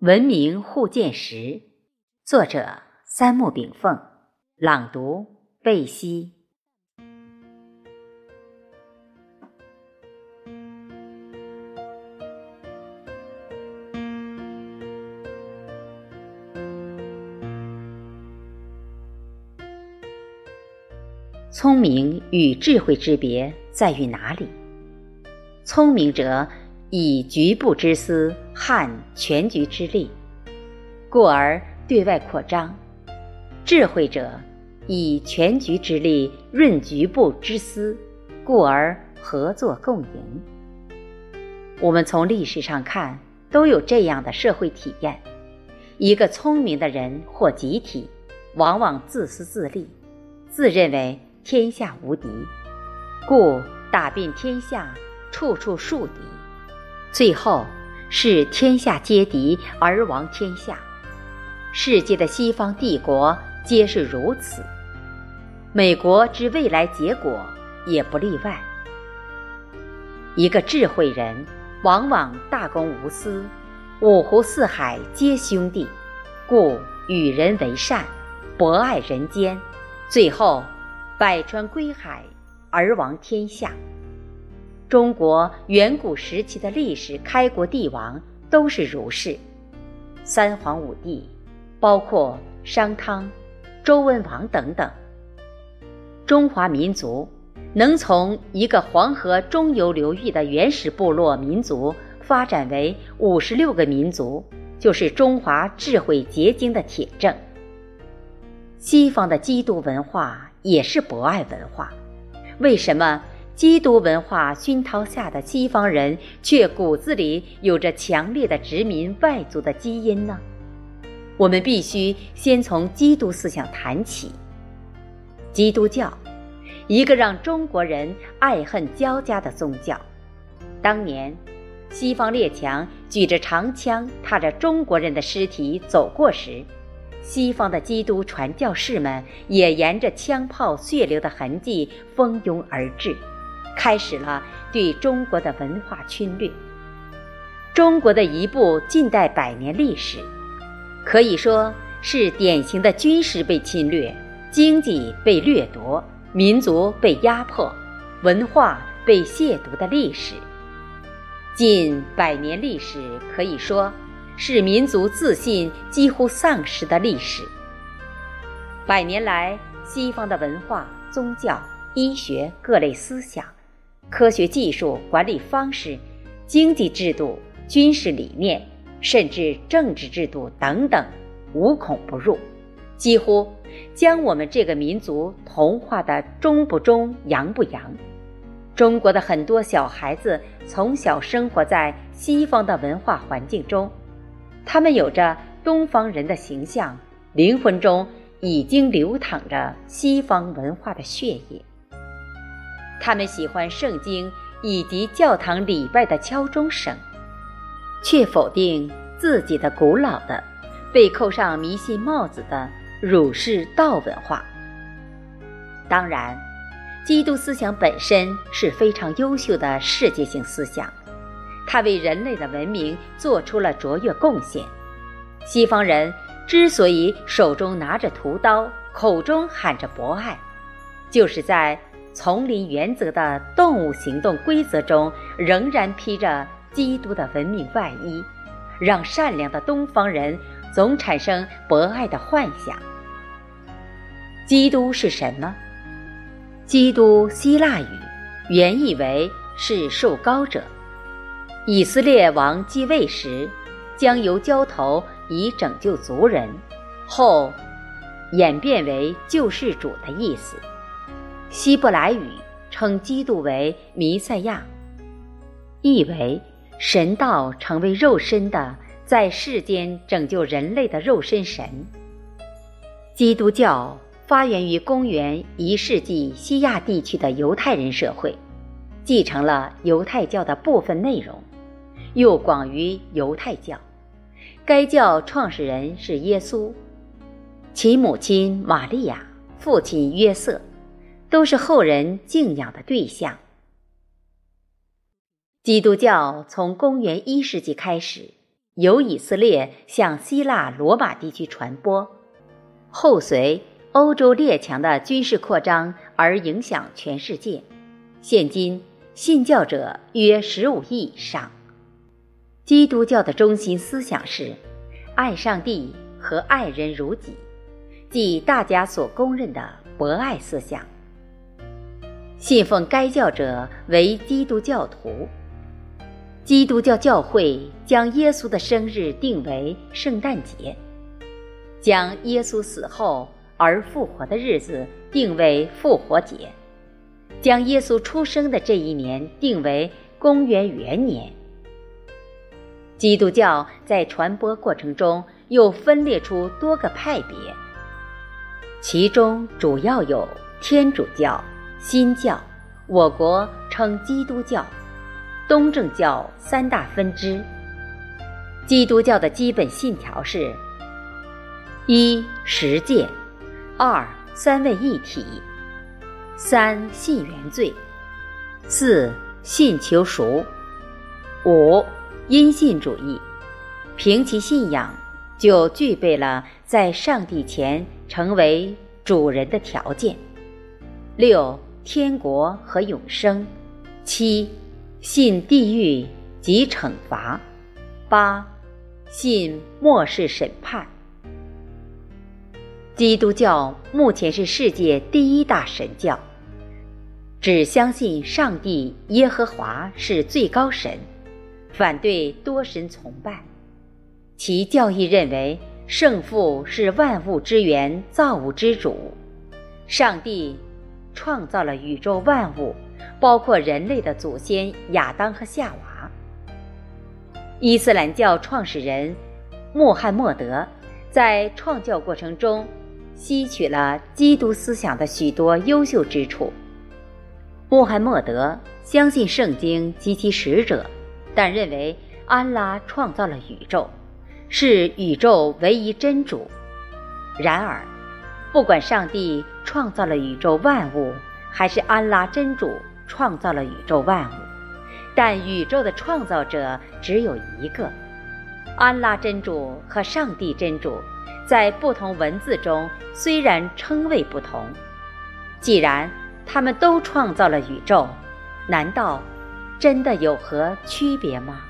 文明互鉴时，作者三木炳凤，朗读贝西。聪明与智慧之别在于哪里？聪明者。以局部之私撼全局之力，故而对外扩张；智慧者以全局之力润局部之私，故而合作共赢。我们从历史上看，都有这样的社会体验：一个聪明的人或集体，往往自私自利，自认为天下无敌，故打遍天下，处处树敌。最后是天下皆敌而亡天下，世界的西方帝国皆是如此，美国之未来结果也不例外。一个智慧人往往大公无私，五湖四海皆兄弟，故与人为善，博爱人间，最后百川归海而亡天下。中国远古时期的历史开国帝王都是儒士，三皇五帝，包括商汤、周文王等等。中华民族能从一个黄河中游流域的原始部落民族发展为五十六个民族，就是中华智慧结晶的铁证。西方的基督文化也是博爱文化，为什么？基督文化熏陶下的西方人，却骨子里有着强烈的殖民外族的基因呢？我们必须先从基督思想谈起。基督教，一个让中国人爱恨交加的宗教。当年，西方列强举着长枪，踏着中国人的尸体走过时，西方的基督传教士们也沿着枪炮血流的痕迹蜂拥而至。开始了对中国的文化侵略。中国的一部近代百年历史，可以说是典型的军事被侵略、经济被掠夺、民族被压迫、文化被亵渎的历史。近百年历史可以说是民族自信几乎丧失的历史。百年来，西方的文化、宗教、医学各类思想。科学技术、管理方式、经济制度、军事理念，甚至政治制度等等，无孔不入，几乎将我们这个民族同化的中不中、洋不洋。中国的很多小孩子从小生活在西方的文化环境中，他们有着东方人的形象，灵魂中已经流淌着西方文化的血液。他们喜欢圣经以及教堂礼拜的敲钟声，却否定自己的古老的、被扣上迷信帽子的儒释道文化。当然，基督思想本身是非常优秀的世界性思想，它为人类的文明做出了卓越贡献。西方人之所以手中拿着屠刀，口中喊着博爱，就是在。丛林原则的动物行动规则中，仍然披着基督的文明外衣，让善良的东方人总产生博爱的幻想。基督是什么？基督希腊语原意为是受高者。以色列王继位时，将由交头以拯救族人，后演变为救世主的意思。希伯来语称基督为弥赛亚，意为神道成为肉身的，在世间拯救人类的肉身神。基督教发源于公元一世纪西亚地区的犹太人社会，继承了犹太教的部分内容，又广于犹太教。该教创始人是耶稣，其母亲玛利亚，父亲约瑟。都是后人敬仰的对象。基督教从公元一世纪开始，由以色列向希腊罗马地区传播，后随欧洲列强的军事扩张而影响全世界。现今信教者约十五亿以上。基督教的中心思想是爱上帝和爱人如己，即大家所公认的博爱思想。信奉该教者为基督教徒。基督教教会将耶稣的生日定为圣诞节，将耶稣死后而复活的日子定为复活节，将耶稣出生的这一年定为公元元年。基督教在传播过程中又分裂出多个派别，其中主要有天主教、新教，我国称基督教。东正教三大分支。基督教的基本信条是：一、十诫；二、三位一体；三、信原罪；四、信求赎；五、因信主义。凭其信仰，就具备了在上帝前成为主人的条件。六、天国和永生；七。信地狱及惩罚，八，信末世审判。基督教目前是世界第一大神教，只相信上帝耶和华是最高神，反对多神崇拜。其教义认为，圣父是万物之源、造物之主，上帝创造了宇宙万物。包括人类的祖先亚当和夏娃。伊斯兰教创始人穆罕默德在创教过程中吸取了基督思想的许多优秀之处。穆罕默德相信圣经及其使者，但认为安拉创造了宇宙，是宇宙唯一真主。然而，不管上帝创造了宇宙万物，还是安拉真主。创造了宇宙万物，但宇宙的创造者只有一个。安拉真主和上帝真主在不同文字中虽然称谓不同，既然他们都创造了宇宙，难道真的有何区别吗？